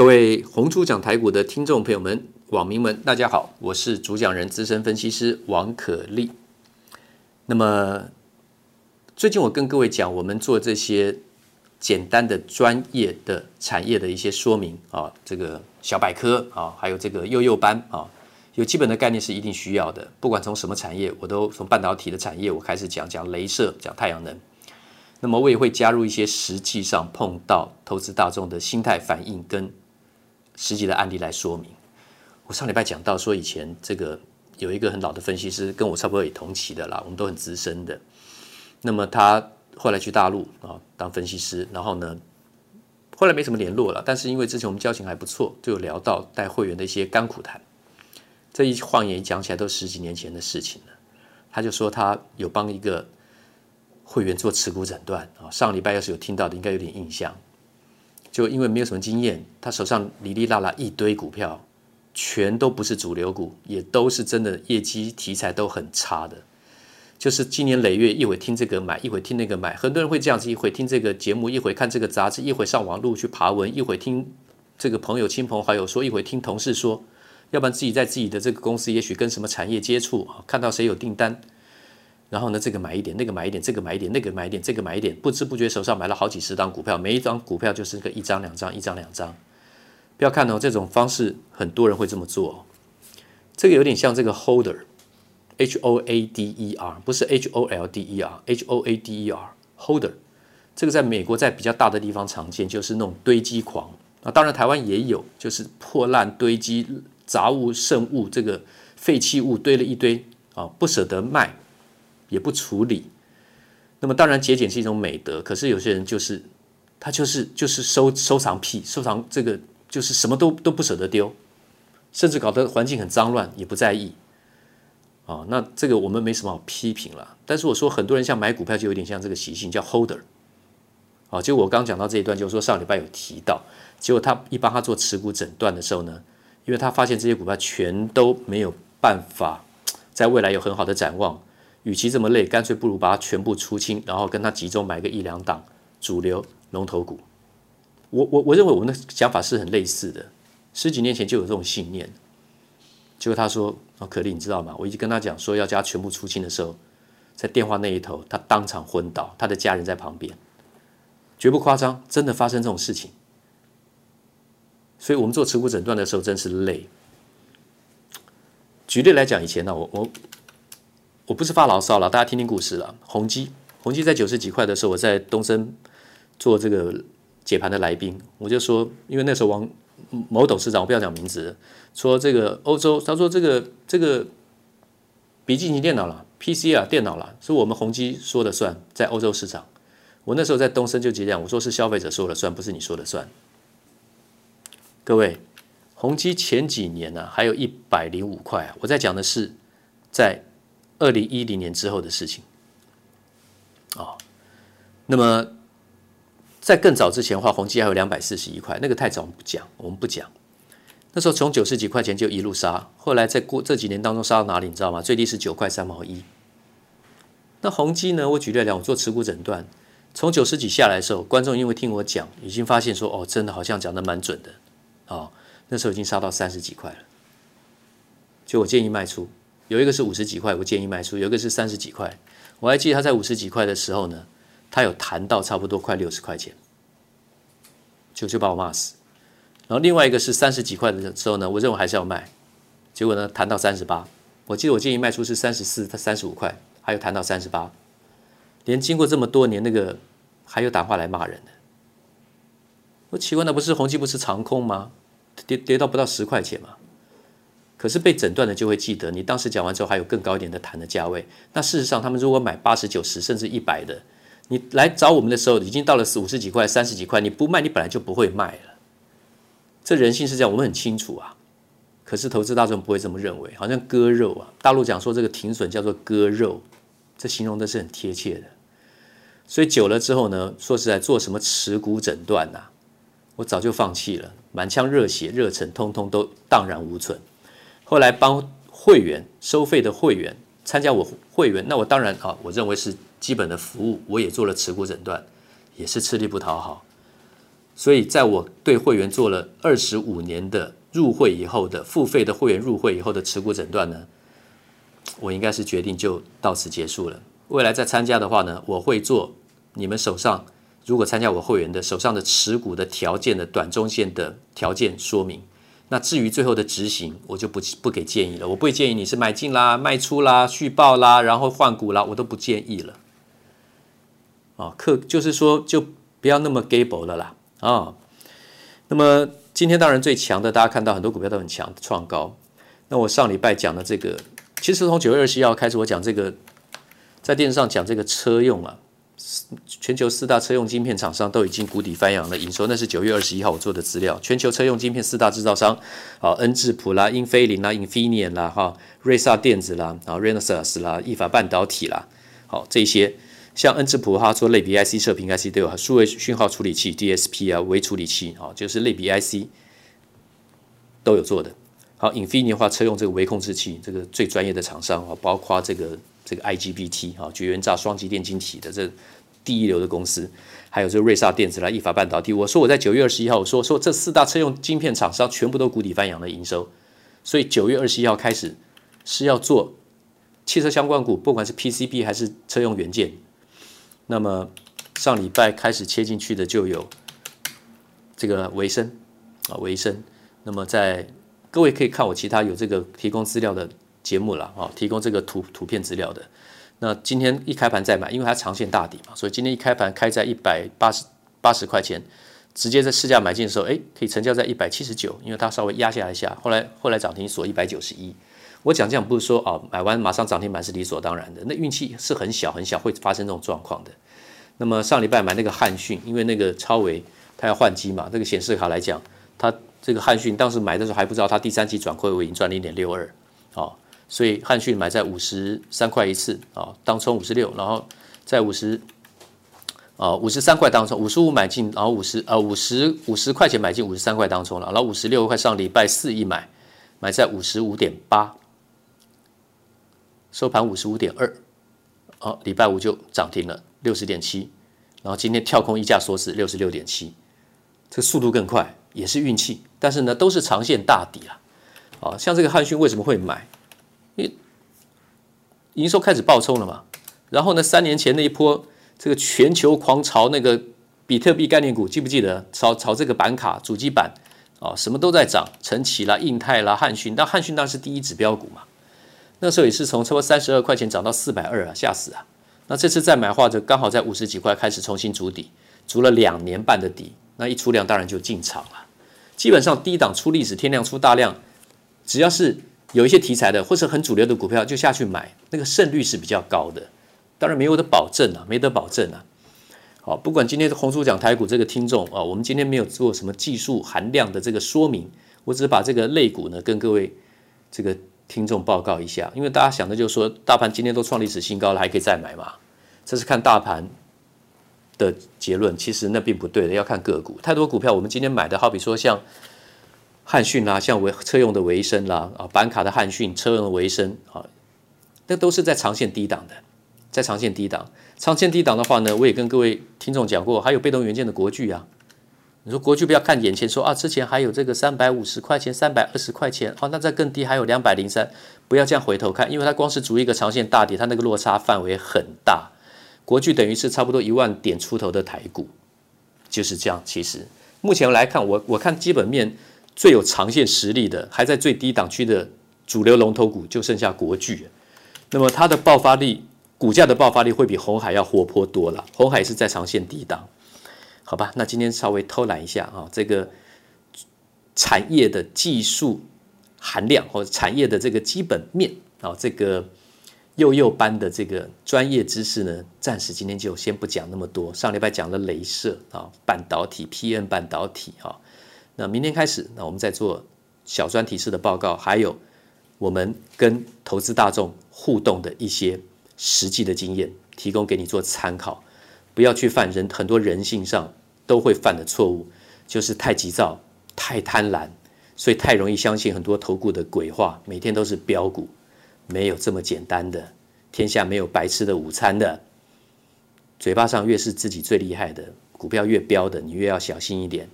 各位红猪讲台股的听众朋友们、网民们，大家好，我是主讲人资深分析师王可立。那么最近我跟各位讲，我们做这些简单的专业的产业的一些说明啊，这个小百科啊，还有这个幼幼班啊，有基本的概念是一定需要的。不管从什么产业，我都从半导体的产业我开始讲，讲镭射，讲太阳能。那么我也会加入一些实际上碰到投资大众的心态反应跟实际的案例来说明。我上礼拜讲到说，以前这个有一个很老的分析师，跟我差不多也同期的啦，我们都很资深的。那么他后来去大陆啊当分析师，然后呢，后来没什么联络了。但是因为之前我们交情还不错，就有聊到带会员的一些甘苦谈。这一晃眼讲起来都十几年前的事情了。他就说他有帮一个。会员做持股诊断啊，上礼拜要是有听到的，应该有点印象。就因为没有什么经验，他手上哩哩啦啦一堆股票，全都不是主流股，也都是真的业绩题材都很差的。就是经年累月，一会听这个买，一会听那个买。很多人会这样子，一会听这个节目，一会看这个杂志，一会上网路去爬文，一会听这个朋友、亲朋好友说，一会听同事说，要不然自己在自己的这个公司，也许跟什么产业接触啊，看到谁有订单。然后呢，这个买一点，那个买一点，这个买一点，那个买一点，这个买一点，不知不觉手上买了好几十张股票，每一张股票就是个一张两张，一张两张。不要看哦，这种方式很多人会这么做。哦这个有点像这个 holder，H O A D E R，不是 H O L D E R，H O A D E R，holder。这个在美国在比较大的地方常见，就是那种堆积狂啊。当然台湾也有，就是破烂堆积杂物、剩物，这个废弃物堆了一堆啊，不舍得卖。也不处理，那么当然节俭是一种美德，可是有些人就是他就是就是收收藏癖，收藏这个就是什么都都不舍得丢，甚至搞得环境很脏乱也不在意，啊，那这个我们没什么好批评了。但是我说很多人像买股票就有点像这个习性叫 holder，啊，就我刚讲到这一段就是说上礼拜有提到，结果他一帮他做持股诊断的时候呢，因为他发现这些股票全都没有办法在未来有很好的展望。与其这么累，干脆不如把它全部出清，然后跟他集中买个一两档主流龙头股。我我我认为我们的想法是很类似的，十几年前就有这种信念。结果他说：“哦，可丽，你知道吗？我一直跟他讲说要加全部出清的时候，在电话那一头，他当场昏倒，他的家人在旁边，绝不夸张，真的发生这种事情。所以我们做持股诊断的时候真是累。举例来讲，以前呢，我我。我不是发牢骚了，大家听听故事了。宏基，宏基在九十几块的时候，我在东森做这个解盘的来宾，我就说，因为那时候王某董事长，我不要讲名字，说这个欧洲，他说这个这个笔记型电脑了，PC 啊，电脑了，是我们宏基说了算，在欧洲市场。我那时候在东森就这样，我说是消费者说了算，不是你说了算。各位，宏基前几年呢、还有一百零五块，我在讲的是在。二零一零年之后的事情，啊、哦，那么在更早之前的话，宏基还有两百四十一块，那个太早，我们不讲，我们不讲。那时候从九十几块钱就一路杀，后来在过这几年当中杀到哪里，你知道吗？最低是九块三毛一。那宏基呢？我举例来讲，我做持股诊断，从九十几下来的时候，观众因为听我讲，已经发现说，哦，真的好像讲的蛮准的，啊、哦，那时候已经杀到三十几块了，就我建议卖出。有一个是五十几块，我建议卖出；有一个是三十几块，我还记得他在五十几块的时候呢，他有谈到差不多快六十块钱，就就把我骂死。然后另外一个是三十几块的时候呢，我认为还是要卖，结果呢谈到三十八，我记得我建议卖出是三十四，他三十五块，还有谈到三十八，连经过这么多年，那个还有打话来骂人的，我奇怪，那不是宏基不是长空吗？跌跌到不到十块钱吗？可是被诊断的就会记得，你当时讲完之后还有更高一点的谈的价位。那事实上，他们如果买八十九十甚至一百的，你来找我们的时候已经到了四五十几块、三十几块，你不卖，你本来就不会卖了。这人性是这样，我们很清楚啊。可是投资大众不会这么认为，好像割肉啊。大陆讲说这个停损叫做割肉，这形容的是很贴切的。所以久了之后呢，说实在，做什么持股诊断呐、啊，我早就放弃了，满腔热血热忱通通都荡然无存。后来帮会员收费的会员参加我会员，那我当然啊，我认为是基本的服务，我也做了持股诊断，也是吃力不讨好。所以在我对会员做了二十五年的入会以后的付费的会员入会以后的持股诊断呢，我应该是决定就到此结束了。未来再参加的话呢，我会做你们手上如果参加我会员的手上的持股的条件的短中线的条件说明。那至于最后的执行，我就不不给建议了。我不会建议你是买进啦、卖出啦、续报啦，然后换股啦，我都不建议了。啊，客就是说，就不要那么 gable 了啦。啊，那么今天当然最强的，大家看到很多股票都很强，创高。那我上礼拜讲的这个，其实从九月二十一号开始，我讲这个，在电视上讲这个车用啊。全球四大车用晶片厂商都已经谷底翻扬了营收，那是九月二十一号我做的资料。全球车用晶片四大制造商，啊，恩智浦啦、英飞凌啦、Infineon 啦、哈、瑞萨电子啦、啊，Renesas 啦、意法半导体啦，好，这些像恩智浦哈做类比 IC、射频 IC 都有，数位讯号处理器 DSP 啊、微处理器啊，就是类比 IC 都有做的。好，Infineon 的话车用这个微控制器，这个最专业的厂商啊，包括这个。这个 IGBT 啊，绝缘栅双极电晶体的这第一流的公司，还有这瑞萨电子啦、意法半导体。我说我在九月二十一号，我说说这四大车用晶片厂商全部都谷底翻扬的营收，所以九月二十一号开始是要做汽车相关股，不管是 PCB 还是车用元件。那么上礼拜开始切进去的就有这个维生啊，维生。那么在各位可以看我其他有这个提供资料的。节目了啊，提供这个图图片资料的。那今天一开盘再买，因为它长线大底嘛，所以今天一开盘开在一百八十八十块钱，直接在市价买进的时候，哎，可以成交在一百七十九，因为它稍微压下来一下，后来后来涨停锁一百九十一。我讲这样不是说哦，买完马上涨停板是理所当然的，那运气是很小很小会发生这种状况的。那么上礼拜买那个汉讯，因为那个超维它要换机嘛，这个显示卡来讲，它这个汉讯当时买的时候还不知道它第三季转亏为盈，赚了一点六二，哦。所以汉讯买在五十三块一次啊，当冲五十六，然后在五十啊五十三块当冲，五十五买进，然后五十呃五十五十块钱买进五十三块当冲了，然后五十六块上礼拜四一买，买在五十五点八，收盘五十五点二，哦，礼拜五就涨停了六十点七，然后今天跳空溢价锁死六十六点七，这速度更快，也是运气，但是呢都是长线大底啊，啊像这个汉讯为什么会买？因营收开始暴冲了嘛，然后呢，三年前那一波这个全球狂潮，那个比特币概念股记不记得？炒炒这个板卡、主机板啊，什么都在涨，晨起啦、印泰啦、汉讯，但汉讯当时是第一指标股嘛，那时候也是从差不多三十二块钱涨到四百二啊，吓死啊！那这次再买的话，就刚好在五十几块开始重新筑底，筑了两年半的底，那一出量当然就进场了。基本上低档出历史，天量出大量，只要是。有一些题材的或是很主流的股票就下去买，那个胜率是比较高的，当然没有的保证啊，没得保证啊。好，不管今天的红书讲台股这个听众啊，我们今天没有做什么技术含量的这个说明，我只是把这个类股呢跟各位这个听众报告一下，因为大家想的就是说，大盘今天都创历史新高了，还可以再买嘛？这是看大盘的结论，其实那并不对的，要看个股。太多股票我们今天买的好比说像。汉讯啦，像维车用的维生啦，啊，板卡的汉讯，车用的维生啊，那都是在长线低档的，在长线低档，长线低档的话呢，我也跟各位听众讲过，还有被动元件的国巨啊，你说国巨不要看眼前说啊，之前还有这个三百五十块钱、三百二十块钱，好，那再更低还有两百零三，不要这样回头看，因为它光是逐一个长线大底，它那个落差范围很大，国巨等于是差不多一万点出头的台股，就是这样。其实目前来看，我我看基本面。最有长线实力的，还在最低档区的主流龙头股，就剩下国巨。那么它的爆发力，股价的爆发力会比红海要活泼多了。红海是在长线低档，好吧？那今天稍微偷懒一下啊，这个产业的技术含量或者产业的这个基本面啊，这个幼幼班的这个专业知识呢，暂时今天就先不讲那么多。上礼拜讲了雷射啊，半导体 P N 半导体啊。那明天开始，那我们再做小专题式的报告，还有我们跟投资大众互动的一些实际的经验，提供给你做参考。不要去犯人很多人性上都会犯的错误，就是太急躁、太贪婪，所以太容易相信很多投顾的鬼话。每天都是飙股，没有这么简单的，天下没有白吃的午餐的。嘴巴上越是自己最厉害的，股票越飙的，你越要小心一点。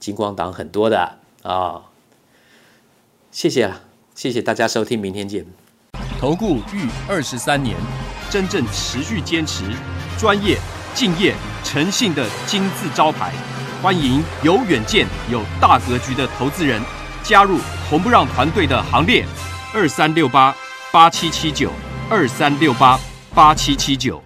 金光党很多的啊、哦，谢谢啊，谢谢大家收听，明天见。投顾逾二十三年，真正持续坚持、专业、敬业、诚信的金字招牌。欢迎有远见、有大格局的投资人加入红不让团队的行列。二三六八八七七九，二三六八八七七九。